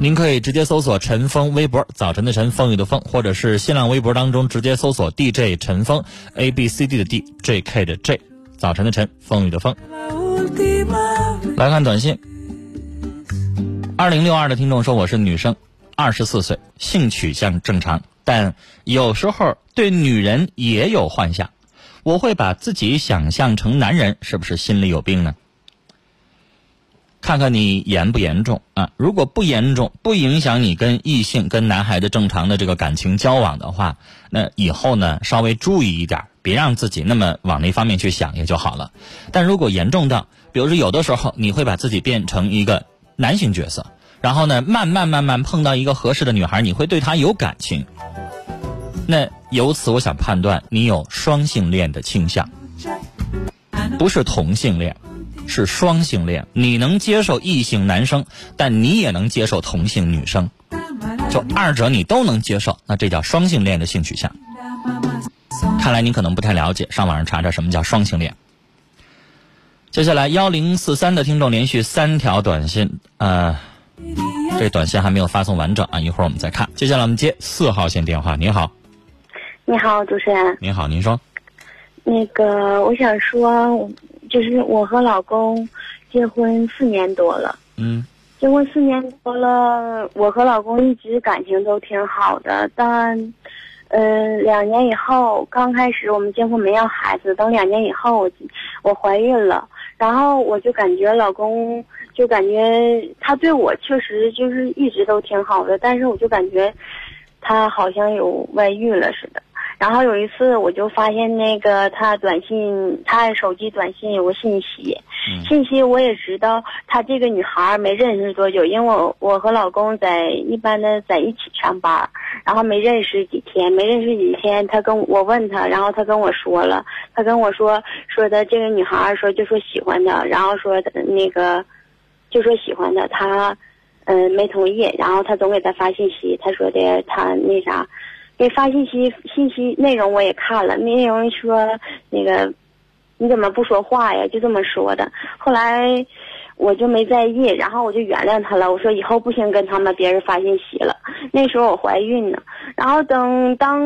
您可以直接搜索陈峰微博，早晨的晨，风雨的风，或者是新浪微博当中直接搜索 DJ 陈峰，A B C D 的 D，J K 的 J，早晨的晨，风雨的风。来看短信，二零六二的听众说我是女生，二十四岁，性取向正常，但有时候对女人也有幻想，我会把自己想象成男人，是不是心里有病呢？看看你严不严重啊？如果不严重，不影响你跟异性、跟男孩子正常的这个感情交往的话，那以后呢稍微注意一点，别让自己那么往那方面去想也就好了。但如果严重到，比如说有的时候你会把自己变成一个男性角色，然后呢慢慢慢慢碰到一个合适的女孩，你会对她有感情，那由此我想判断你有双性恋的倾向，不是同性恋。是双性恋，你能接受异性男生，但你也能接受同性女生，就二者你都能接受，那这叫双性恋的性取向。看来你可能不太了解，上网上查查什么叫双性恋。接下来幺零四三的听众连续三条短信，呃，这短信还没有发送完整啊，一会儿我们再看。接下来我们接四号线电话，你好。你好，主持人。你好，您说。那个，我想说。就是我和老公结婚四年多了，嗯，结婚四年多了，我和老公一直感情都挺好的，但，嗯，两年以后，刚开始我们结婚没要孩子，等两年以后我我怀孕了，然后我就感觉老公就感觉他对我确实就是一直都挺好的，但是我就感觉他好像有外遇了似的。然后有一次，我就发现那个他短信，他手机短信有个信息，信息我也知道，他这个女孩没认识多久，因为我我和老公在一般的在一起上班，然后没认识几天，没认识几天，他跟我问他，然后他跟我说了，他跟我说说的这个女孩说就说喜欢他，然后说那个就说喜欢他，他嗯没同意，然后他总给他发信息，他说的他那啥。给发信息，信息内容我也看了，内容说那个你怎么不说话呀？就这么说的。后来我就没在意，然后我就原谅他了。我说以后不行跟他们别人发信息了。那时候我怀孕呢，然后等当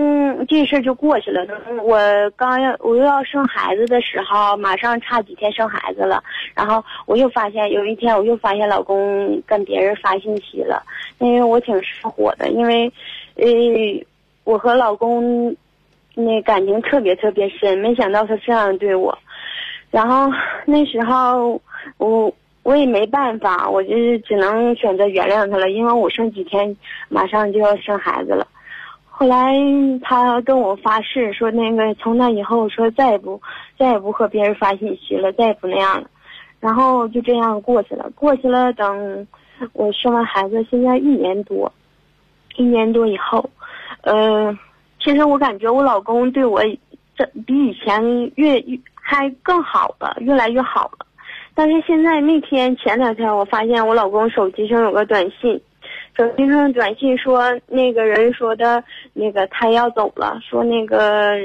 这事就过去了。我刚要我又要生孩子的时候，马上差几天生孩子了，然后我又发现有一天我又发现老公跟别人发信息了，因为我挺上火的，因为呃。我和老公那感情特别特别深，没想到他这样对我。然后那时候我我也没办法，我就是只能选择原谅他了，因为我剩几天马上就要生孩子了。后来他跟我发誓说，那个从那以后说再也不再也不和别人发信息了，再也不那样了。然后就这样过去了，过去了。等我生完孩子，现在一年多，一年多以后。嗯，其实我感觉我老公对我，这比以前越越还更好了，越来越好了。但是现在那天前两天，我发现我老公手机上有个短信，手机上短信说那个人说的，那个他要走了，说那个。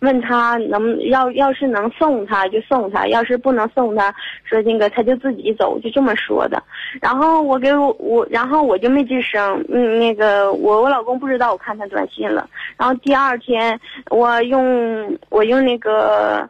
问他能要要是能送他就送他，要是不能送他，说那个他就自己走，就这么说的。然后我给我我，然后我就没吱声。嗯，那个我我老公不知道我看他短信了。然后第二天我用我用那个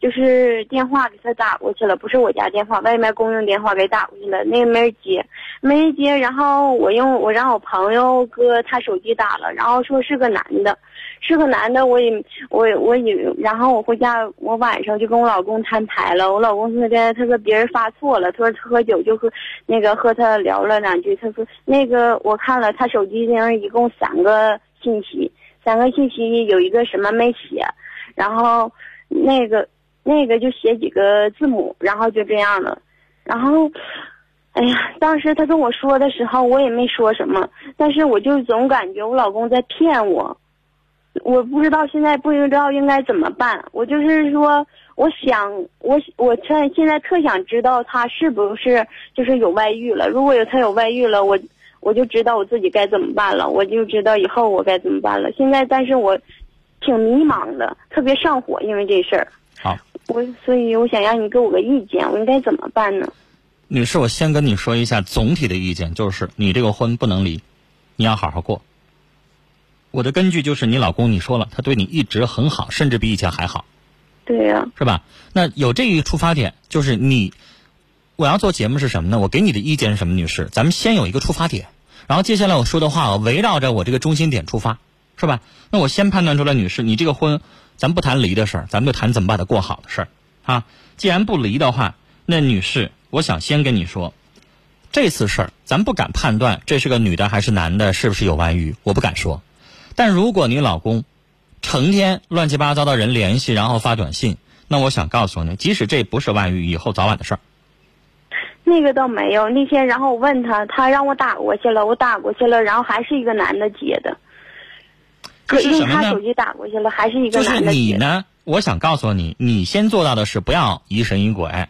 就是电话给他打过去了，不是我家电话，外面公用电话给打过去了，那个没人接，没人接，然后我用我让我朋友搁他手机打了，然后说是个男的，是个男的，我也我我以为然后我回家，我晚上就跟我老公摊牌了，我老公那个他说别人发错了，他说他喝酒就和那个和他聊了两句，他说那个我看了他手机上一共三个信息，三个信息有一个什么没写，然后那个。那个就写几个字母，然后就这样了，然后，哎呀，当时他跟我说的时候，我也没说什么，但是我就总感觉我老公在骗我，我不知道现在不知道应该怎么办。我就是说，我想，我我特现在特想知道他是不是就是有外遇了。如果有他有外遇了，我我就知道我自己该怎么办了，我就知道以后我该怎么办了。现在，但是我挺迷茫的，特别上火，因为这事儿。好。我所以，我想让你给我个意见，我应该怎么办呢？女士，我先跟你说一下总体的意见，就是你这个婚不能离，你要好好过。我的根据就是你老公，你说了，他对你一直很好，甚至比以前还好。对呀。是吧？那有这一出发点，就是你，我要做节目是什么呢？我给你的意见是什么，女士？咱们先有一个出发点，然后接下来我说的话，我围绕着我这个中心点出发，是吧？那我先判断出来，女士，你这个婚。咱不谈离的事儿，咱们就谈怎么把它过好的事儿，啊，既然不离的话，那女士，我想先跟你说，这次事儿咱不敢判断这是个女的还是男的，是不是有外遇，我不敢说。但如果你老公成天乱七八糟的人联系，然后发短信，那我想告诉你，即使这不是外遇，以后早晚的事儿。那个倒没有，那天然后我问他，他让我打过去了，我打过去了，然后还是一个男的接的。是他手机打过去了，还是一个。就是你呢，我想告诉你，你先做到的是不要疑神疑鬼，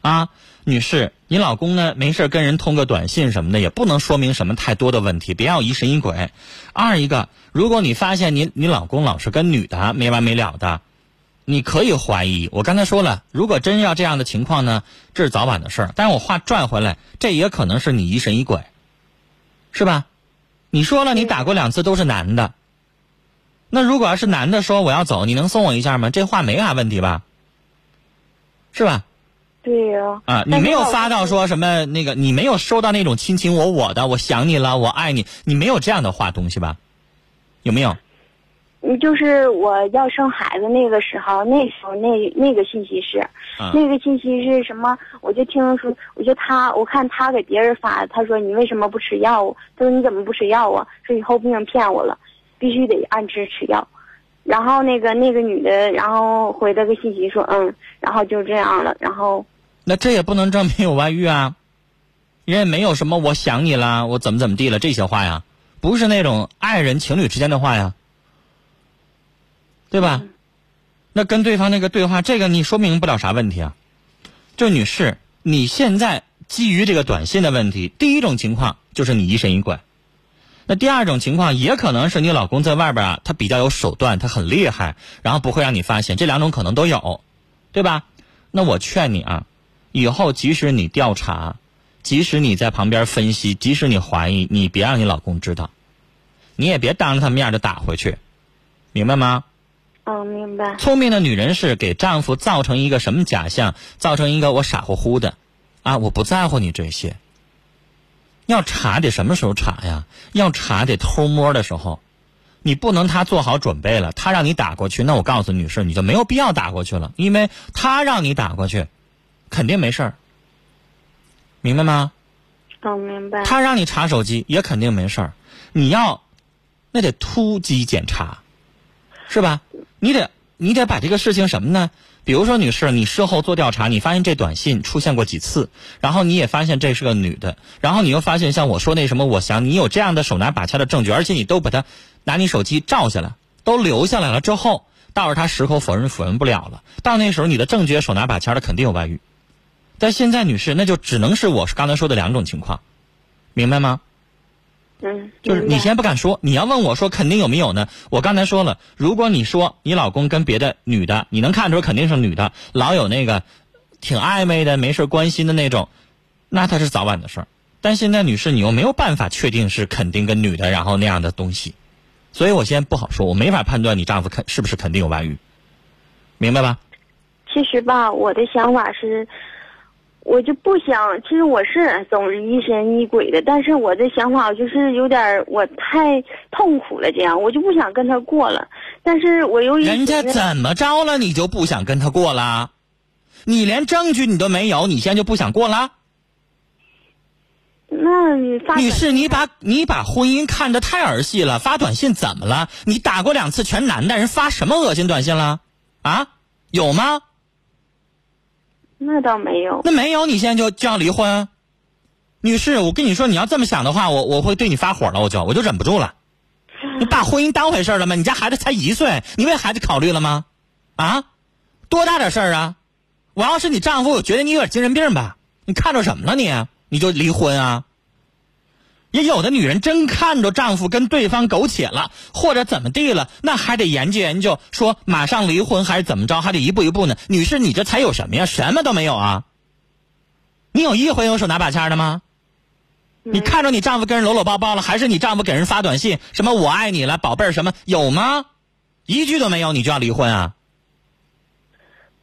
啊，女士，你老公呢没事跟人通个短信什么的，也不能说明什么太多的问题，别要疑神疑鬼。二一个，如果你发现你你老公老是跟女的没完没了的，你可以怀疑。我刚才说了，如果真要这样的情况呢，这是早晚的事儿。但是我话转回来，这也可能是你疑神疑鬼，是吧？你说了，你打过两次都是男的。那如果要是男的说我要走，你能送我一下吗？这话没啥问题吧？是吧？对呀。啊，你没有发到说什么那个，你没有收到那种亲亲我我的，我想你了，我爱你，你没有这样的话东西吧？有没有？你就是我要生孩子那个时候，那时候那那个信息是，那个信息是什么？我就听说，我就他，我看他给别人发，他说你为什么不吃药？他说你怎么不吃药啊？说以后不能骗我了。必须得按时吃药，然后那个那个女的，然后回了个信息说嗯，然后就这样了，然后那这也不能证明有外遇啊，人也没有什么我想你了，我怎么怎么地了这些话呀，不是那种爱人情侣之间的话呀，对吧？那跟对方那个对话，这个你说明不了啥问题啊。就女士，你现在基于这个短信的问题，第一种情况就是你疑神疑鬼。那第二种情况也可能是你老公在外边啊，他比较有手段，他很厉害，然后不会让你发现。这两种可能都有，对吧？那我劝你啊，以后即使你调查，即使你在旁边分析，即使你怀疑，你别让你老公知道，你也别当着他面就打回去，明白吗？嗯，明白。聪明的女人是给丈夫造成一个什么假象？造成一个我傻乎乎的，啊，我不在乎你这些。要查得什么时候查呀？要查得偷摸的时候，你不能他做好准备了，他让你打过去，那我告诉女士，你就没有必要打过去了，因为他让你打过去，肯定没事儿，明白吗？哦，明白。他让你查手机也肯定没事儿，你要那得突击检查，是吧？你得你得把这个事情什么呢？比如说，女士，你事后做调查，你发现这短信出现过几次，然后你也发现这是个女的，然后你又发现像我说那什么，我想你有这样的手拿把掐的证据，而且你都把它拿你手机照下来，都留下来了之后，到时候他矢口否认否认不了了，到那时候你的证据手拿把掐的肯定有外遇，但现在女士，那就只能是我刚才说的两种情况，明白吗？嗯，就是你先不敢说，你要问我说肯定有没有呢？我刚才说了，如果你说你老公跟别的女的，你能看出肯定是女的，老有那个挺暧昧的，没事关心的那种，那他是早晚的事儿。但现在女士，你又没有办法确定是肯定跟女的，然后那样的东西，所以我先不好说，我没法判断你丈夫肯是不是肯定有外遇，明白吧？其实吧，我的想法是，我就不想。其实我是总是疑神疑鬼的，但是我的想法就是有点我太痛苦了，这样我就不想跟他过了。但是我又人家怎么着了，你就不想跟他过了？你连证据你都没有，你现在就不想过了？那你发女士，你把你把婚姻看得太儿戏了。发短信怎么了？你打过两次全男的人发什么恶心短信了？啊，有吗？那倒没有。那没有，你现在就就要离婚？女士，我跟你说，你要这么想的话，我我会对你发火了，我就我就忍不住了。你把婚姻当回事了吗？你家孩子才一岁，你为孩子考虑了吗？啊，多大点事儿啊？我要是你丈夫，我觉得你有点精神病吧？你看着什么了你？你就离婚啊？也有的女人真看着丈夫跟对方苟且了，或者怎么地了，那还得研究研究，说马上离婚还是怎么着，还得一步一步呢。女士，你这才有什么呀？什么都没有啊！你有一回用手拿把掐的吗？你看着你丈夫跟人搂搂抱抱了，还是你丈夫给人发短信什么我爱你了，宝贝儿什么有吗？一句都没有，你就要离婚啊？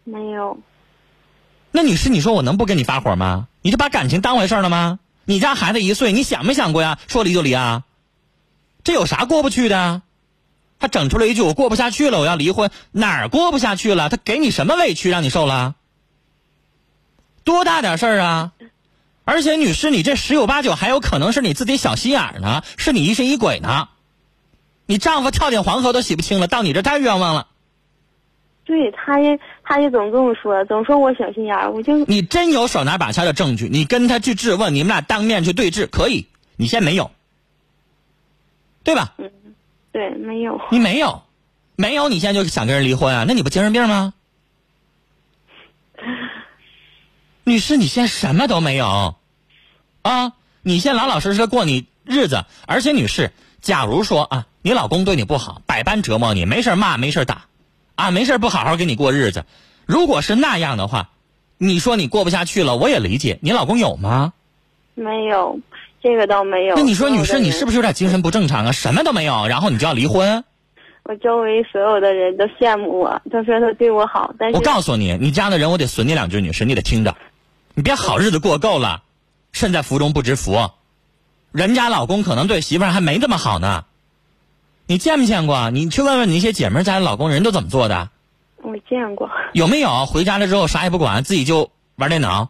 没有。那女士，你说我能不跟你发火吗？你就把感情当回事了吗？你家孩子一岁，你想没想过呀？说离就离啊？这有啥过不去的？他整出来一句我过不下去了，我要离婚，哪儿过不下去了？他给你什么委屈让你受了？多大点事儿啊？而且女士，你这十有八九还有可能是你自己小心眼呢，是你疑神疑鬼呢。你丈夫跳进黄河都洗不清了，到你这太冤枉了。对，他也，他也总跟我说，总说我小心眼儿，我就。你真有手拿把掐的证据，你跟他去质问，你们俩当面去对质，可以。你现在没有，对吧？嗯，对，没有。你没有，没有，你现在就想跟人离婚啊？那你不精神病吗？女士，你现在什么都没有，啊？你先老老实实过你日子，而且女士，假如说啊，你老公对你不好，百般折磨你，没事骂，没事打。啊，没事不好好跟你过日子。如果是那样的话，你说你过不下去了，我也理解。你老公有吗？没有，这个倒没有。那你说，女士，你是不是有点精神不正常啊？什么都没有，然后你就要离婚？我周围所有的人都羡慕我，都说他对我好。但是，我告诉你，你这样的人，我得损你两句，女士，你得听着。你别好日子过够了，身在福中不知福。人家老公可能对媳妇儿还没这么好呢。你见没见过？你去问问你那些姐们家的老公，人都怎么做的？我见过。有没有回家了之后啥也不管，自己就玩电脑？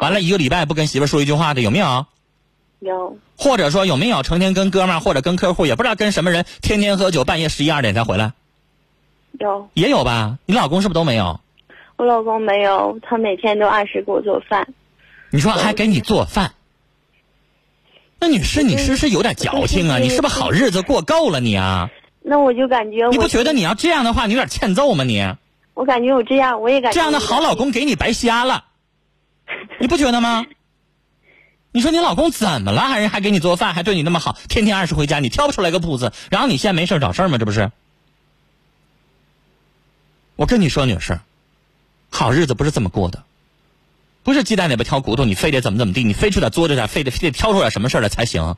完了一个礼拜不跟媳妇说一句话的有没有？有。或者说有没有成天跟哥们儿或者跟客户也不知道跟什么人天天喝酒，半夜十一二点才回来？有。也有吧？你老公是不是都没有？我老公没有，他每天都按时给我做饭。你说还给你做饭？那女士，你是不是有点矫情啊？你是不是好日子过够了你啊？那我就感觉你不觉得你要这样的话，你有点欠揍吗？你？我感觉我这样，我也感觉这样的好老公给你白瞎了，你不觉得吗？你说你老公怎么了？还人还给你做饭，还对你那么好，天天按时回家，你挑不出来个步子，然后你现在没事找事吗？这不是？我跟你说，女士，好日子不是这么过的。不是鸡蛋里边挑骨头，你非得怎么怎么地，你非出点作着点，非得非得挑出点什么事来才行。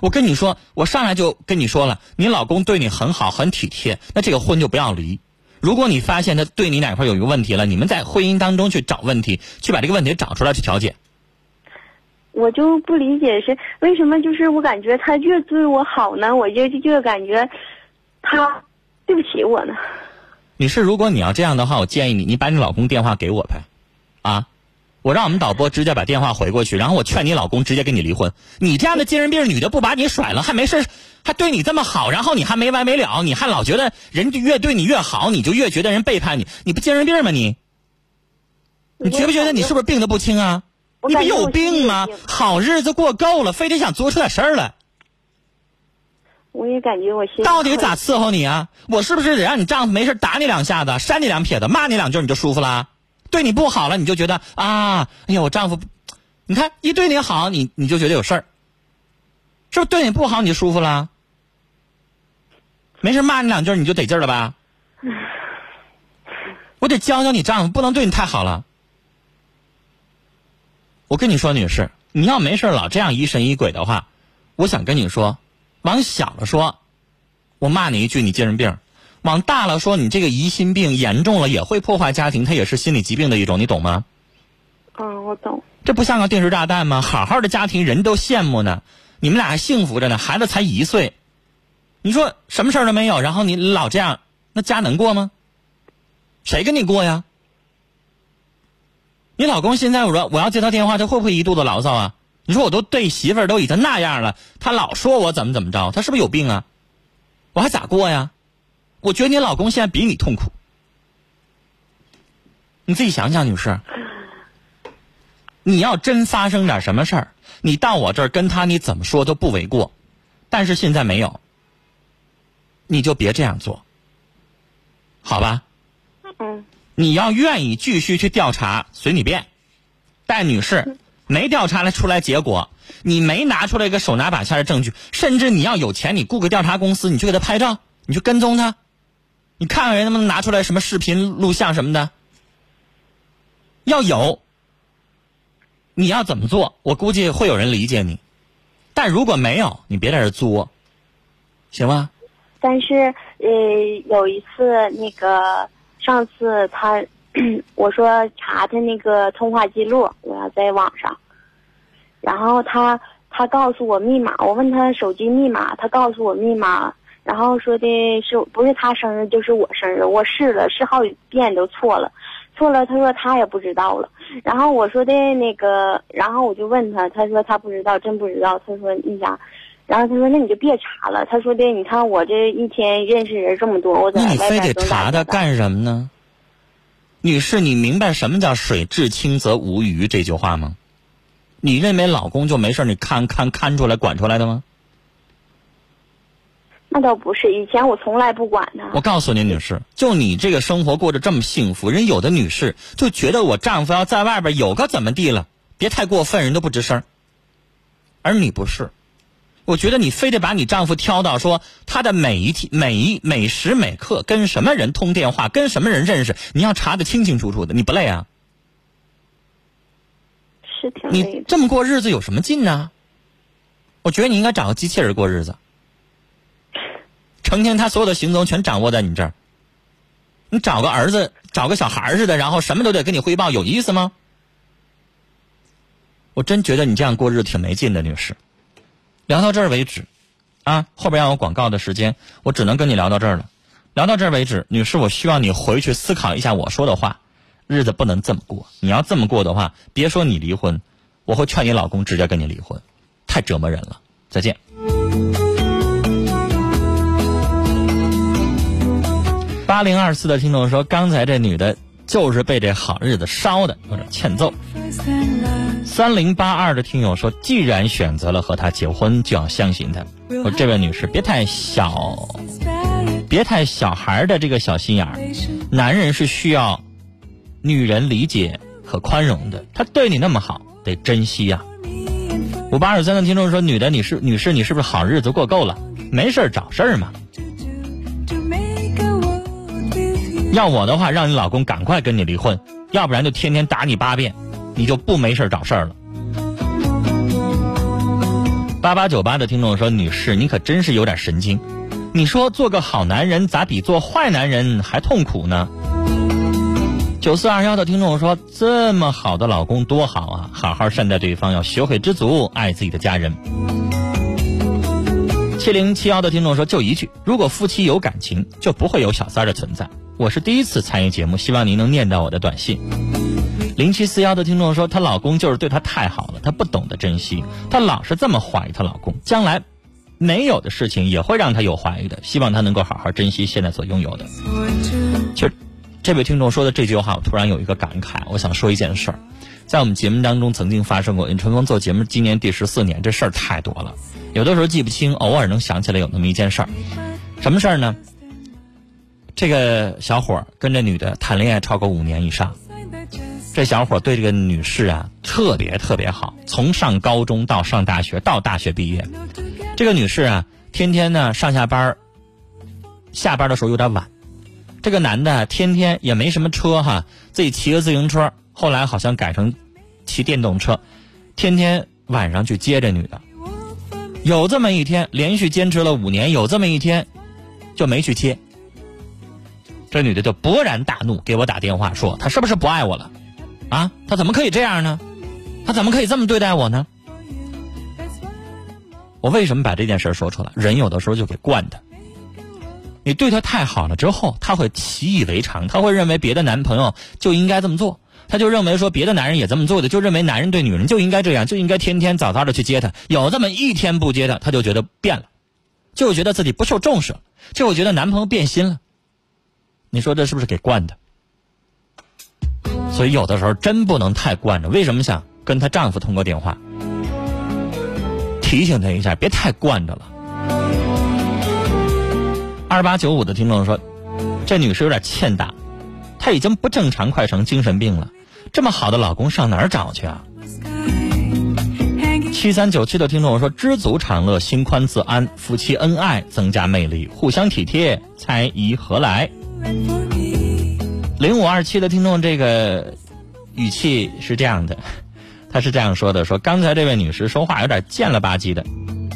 我跟你说，我上来就跟你说了，你老公对你很好，很体贴，那这个婚就不要离。如果你发现他对你哪块有一个问题了，你们在婚姻当中去找问题，去把这个问题找出来去调解。我就不理解是为什么，就是我感觉他越对我好呢，我就越感觉他对不起我呢。女士，如果你要这样的话，我建议你，你把你老公电话给我呗，啊。我让我们导播直接把电话回过去，然后我劝你老公直接跟你离婚。你这样的精神病女的不把你甩了，还没事，还对你这么好，然后你还没完没了，你还老觉得人越对你越好，你就越觉得人背叛你，你不精神病吗你？你觉不觉得你是不是病的不轻啊？你不有病吗？好日子过够了，非得想做出点事儿来。我也感觉我心到底咋伺候你啊？我是不是得让你丈夫没事打你两下子，扇你两撇子，骂你两句你就舒服了？对你不好了，你就觉得啊，哎呀，我丈夫，你看一对你好，你你就觉得有事儿，是不是对你不好你就舒服了？没事骂你两句你就得劲了吧？我得教教你丈夫，不能对你太好了。我跟你说，女士，你要没事老这样疑神疑鬼的话，我想跟你说，往小了说，我骂你一句你精神病；往大了说，你这个疑心病严重了也会破坏家庭，它也是心理疾病的一种，你懂吗？嗯，我懂。这不像个定时炸弹吗？好好的家庭，人都羡慕呢，你们俩还幸福着呢，孩子才一岁，你说什么事儿都没有，然后你老这样，那家能过吗？谁跟你过呀？你老公现在我说我要接他电话，他会不会一肚子牢骚啊？你说我都对媳妇儿都已经那样了，他老说我怎么怎么着，他是不是有病啊？我还咋过呀？我觉得你老公现在比你痛苦，你自己想想，女士，你要真发生点什么事儿，你到我这儿跟他你怎么说都不为过，但是现在没有，你就别这样做，好吧？嗯。你要愿意继续去调查，随你便。但女士，没调查来出来结果，你没拿出来一个手拿把掐的证据，甚至你要有钱，你雇个调查公司，你去给他拍照，你去跟踪他。你看看人能不能拿出来什么视频、录像什么的？要有，你要怎么做？我估计会有人理解你。但如果没有，你别在这作，行吗？但是，呃，有一次那个上次他，我说查他那个通话记录，我要在网上，然后他他告诉我密码，我问他手机密码，他告诉我密码。然后说的是不是他生日就是我生日，我试了试好几遍都错了，错了。他说他也不知道了。然后我说的那个，然后我就问他，他说他不知道，真不知道。他说那啥，然后他说那你就别查了。他说的你看我这一天认识人这么多，我在那你非得查他干什么呢？女士，你明白什么叫水至清则无鱼这句话吗？你认为老公就没事你看看看出来管出来的吗？那倒不是，以前我从来不管他。我告诉您，女士，就你这个生活过得这么幸福，人有的女士就觉得我丈夫要在外边有个怎么地了，别太过分，人都不吱声。而你不是，我觉得你非得把你丈夫挑到说他的每一天、每一每时每刻跟什么人通电话，跟什么人认识，你要查的清清楚楚的，你不累啊？是挺累。你这么过日子有什么劲呢？我觉得你应该找个机器人过日子。成天他所有的行踪全掌握在你这儿，你找个儿子，找个小孩似的，然后什么都得跟你汇报，有意思吗？我真觉得你这样过日子挺没劲的，女士。聊到这儿为止，啊，后边要有广告的时间，我只能跟你聊到这儿了。聊到这儿为止，女士，我希望你回去思考一下我说的话，日子不能这么过。你要这么过的话，别说你离婚，我会劝你老公直接跟你离婚，太折磨人了。再见。八零二四的听众说：“刚才这女的就是被这好日子烧的，有点欠揍。”三零八二的听友说：“既然选择了和他结婚，就要相信他。”我这位女士别太小，别太小孩的这个小心眼儿。男人是需要女人理解和宽容的，他对你那么好，得珍惜呀。五八二三的听众说：“女的，你是女士，你是不是好日子过够了？没事找事儿嘛。”要我的话，让你老公赶快跟你离婚，要不然就天天打你八遍，你就不没事找事儿了。八八九八的听众说：“女士，你可真是有点神经。你说做个好男人咋比做坏男人还痛苦呢？”九四二幺的听众说：“这么好的老公多好啊，好好善待对方，要学会知足，爱自己的家人。”七零七幺的听众说：“就一句，如果夫妻有感情，就不会有小三的存在。”我是第一次参与节目，希望您能念到我的短信。零七四幺的听众说，她老公就是对她太好了，她不懂得珍惜，她老是这么怀疑她老公，将来没有的事情也会让她有怀疑的。希望她能够好好珍惜现在所拥有的。就，这位听众说的这句话，我突然有一个感慨，我想说一件事儿，在我们节目当中曾经发生过。尹春风做节目今年第十四年，这事儿太多了，有的时候记不清，偶尔能想起来有那么一件事儿。什么事儿呢？这个小伙跟这女的谈恋爱超过五年以上，这小伙对这个女士啊特别特别好，从上高中到上大学到大学毕业，这个女士啊天天呢上下班下班的时候有点晚，这个男的天天也没什么车哈，自己骑个自行车，后来好像改成骑电动车，天天晚上去接这女的，有这么一天连续坚持了五年，有这么一天就没去接。这女的就勃然大怒，给我打电话说：“他是不是不爱我了？啊，他怎么可以这样呢？他怎么可以这么对待我呢？”我为什么把这件事说出来？人有的时候就给惯的。你对他太好了之后，他会习以为常，他会认为别的男朋友就应该这么做，他就认为说别的男人也这么做的，就认为男人对女人就应该这样，就应该天天早早的去接她，有这么一天不接她，他就觉得变了，就觉得自己不受重视了，就觉得男朋友变心了。你说这是不是给惯的？所以有的时候真不能太惯着。为什么想跟她丈夫通过电话？提醒他一下，别太惯着了。二八九五的听众说，这女士有点欠打，她已经不正常，快成精神病了。这么好的老公上哪儿找去啊？七三九七的听众说，知足常乐，心宽自安，夫妻恩爱增加魅力，互相体贴，猜疑何来？零五二七的听众，这个语气是这样的。他是这样说的：“说刚才这位女士说话有点贱了吧唧的，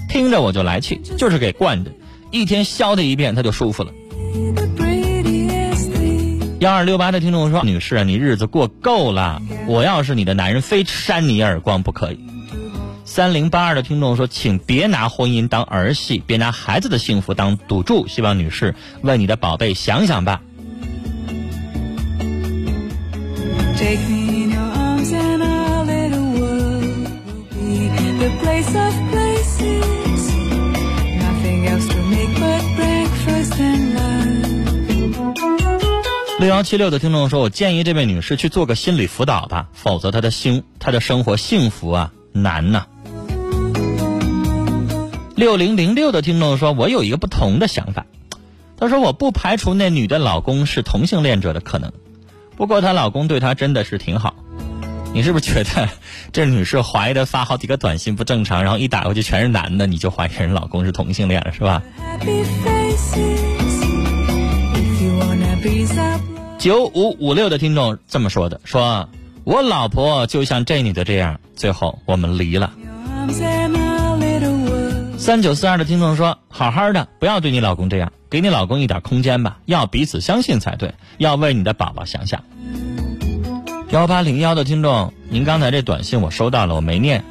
听着我就来气，就是给惯的，一天削她一遍她就舒服了。”幺二六八的听众说：“女士，你日子过够了，我要是你的男人，非扇你耳光不可以。”三零八二的听众说：“请别拿婚姻当儿戏，别拿孩子的幸福当赌注，希望女士为你的宝贝想想吧。”六幺七六的听众说：“我建议这位女士去做个心理辅导吧，否则她的幸她的生活幸福啊难呐。”六零零六的听众说：“我有一个不同的想法，他说我不排除那女的老公是同性恋者的可能，不过她老公对她真的是挺好。你是不是觉得这女士怀疑的发好几个短信不正常，然后一打过去全是男的，你就怀疑人老公是同性恋了是吧？”九五五六的听众这么说的：“说我老婆就像这女的这样，最后我们离了。”三九四二的听众说：“好好的，不要对你老公这样，给你老公一点空间吧，要彼此相信才对，要为你的宝宝想想。”幺八零幺的听众，您刚才这短信我收到了，我没念，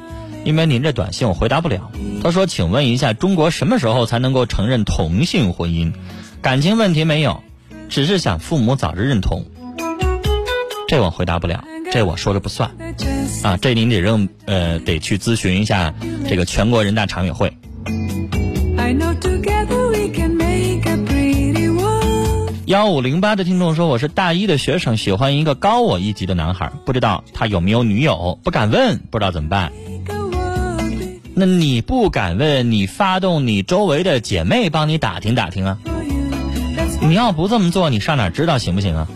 因为您这短信我回答不了。他说：“请问一下，中国什么时候才能够承认同性婚姻？感情问题没有。”只是想父母早日认同，这我回答不了，这我说了不算，啊，这您得认呃得去咨询一下这个全国人大常委会。幺五零八的听众说，我是大一的学生，喜欢一个高我一级的男孩，不知道他有没有女友，不敢问，不知道怎么办。那你不敢问，你发动你周围的姐妹帮你打听打听啊。你要不这么做，你上哪知道行不行啊？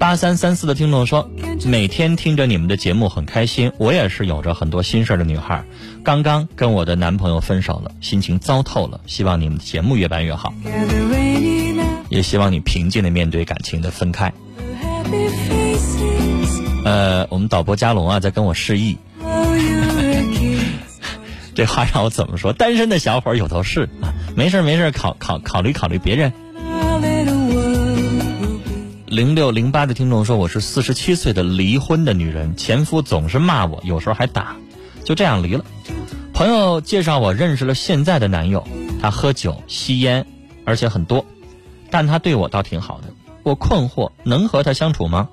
八三三四的听众说，每天听着你们的节目很开心。我也是有着很多心事的女孩，刚刚跟我的男朋友分手了，心情糟透了。希望你们的节目越办越好，也希望你平静的面对感情的分开。呃，我们导播加龙啊，在跟我示意。这话让我怎么说？单身的小伙有头是啊，没事没事，考考考虑考虑别人。零六零八的听众说：“我是四十七岁的离婚的女人，前夫总是骂我，有时候还打，就这样离了。朋友介绍我认识了现在的男友，他喝酒吸烟，而且很多，但他对我倒挺好的。我困惑，能和他相处吗？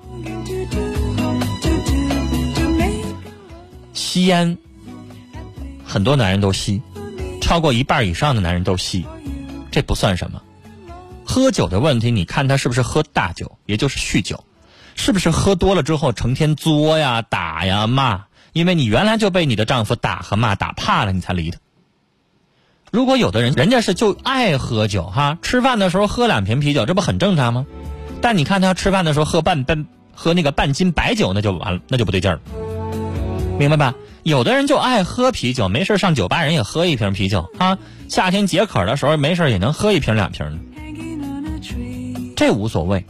吸烟。”很多男人都吸，超过一半以上的男人都吸，这不算什么。喝酒的问题，你看他是不是喝大酒，也就是酗酒，是不是喝多了之后成天作呀、打呀、骂？因为你原来就被你的丈夫打和骂打怕了，你才离的。如果有的人，人家是就爱喝酒哈，吃饭的时候喝两瓶啤酒，这不很正常吗？但你看他吃饭的时候喝半半喝那个半斤白酒，那就完了，那就不对劲儿了，明白吧？有的人就爱喝啤酒，没事上酒吧人也喝一瓶啤酒啊。夏天解渴的时候，没事也能喝一瓶两瓶的，这无所谓。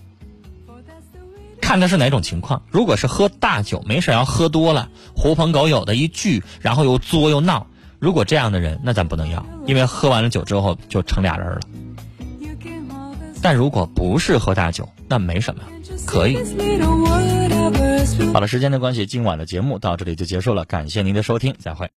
看他是哪种情况。如果是喝大酒，没事要喝多了，狐朋狗友的一聚，然后又作又闹。如果这样的人，那咱不能要，因为喝完了酒之后就成俩人了。但如果不是喝大酒，那没什么，可以。好了，时间的关系，今晚的节目到这里就结束了，感谢您的收听，再会。